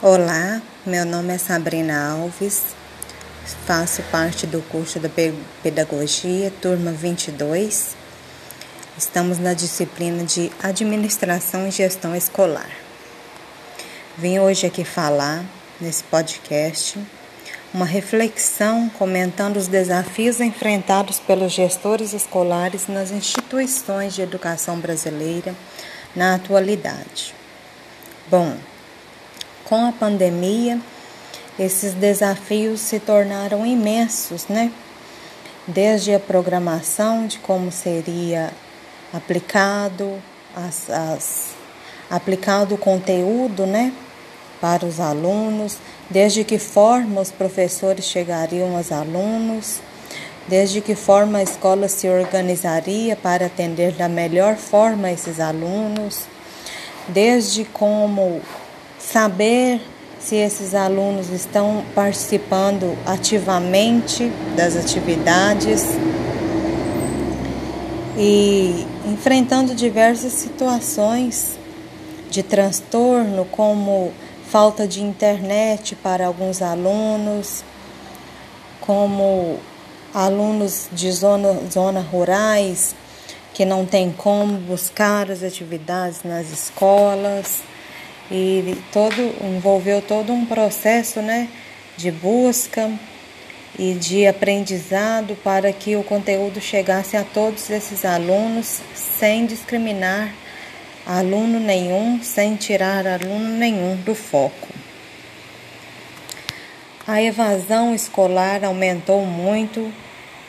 Olá, meu nome é Sabrina Alves, faço parte do curso da Pedagogia, turma 22. Estamos na disciplina de Administração e Gestão Escolar. Vim hoje aqui falar, nesse podcast, uma reflexão comentando os desafios enfrentados pelos gestores escolares nas instituições de educação brasileira na atualidade. Bom, com a pandemia, esses desafios se tornaram imensos, né? Desde a programação de como seria aplicado, as, as, aplicado o conteúdo, né? Para os alunos, desde que forma os professores chegariam aos alunos, desde que forma a escola se organizaria para atender da melhor forma esses alunos, desde como saber se esses alunos estão participando ativamente das atividades e enfrentando diversas situações de transtorno, como falta de internet para alguns alunos, como alunos de zona, zona rurais que não têm como buscar as atividades nas escolas e todo envolveu todo um processo, né, de busca e de aprendizado para que o conteúdo chegasse a todos esses alunos sem discriminar aluno nenhum, sem tirar aluno nenhum do foco. A evasão escolar aumentou muito,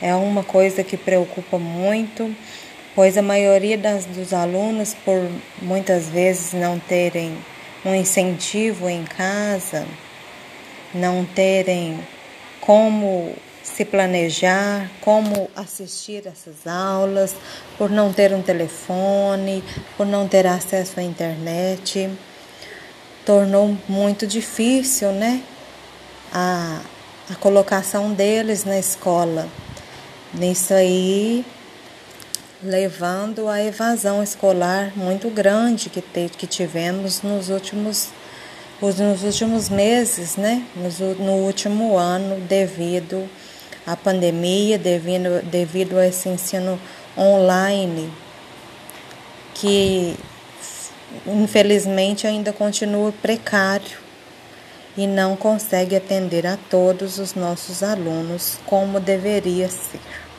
é uma coisa que preocupa muito, pois a maioria das, dos alunos, por muitas vezes não terem um incentivo em casa, não terem como se planejar, como assistir essas aulas, por não ter um telefone, por não ter acesso à internet, tornou muito difícil, né? A, a colocação deles na escola. Nisso aí levando à evasão escolar muito grande que, te, que tivemos nos últimos, nos últimos meses, né? no último ano, devido à pandemia, devido, devido a esse ensino online, que infelizmente ainda continua precário e não consegue atender a todos os nossos alunos como deveria ser.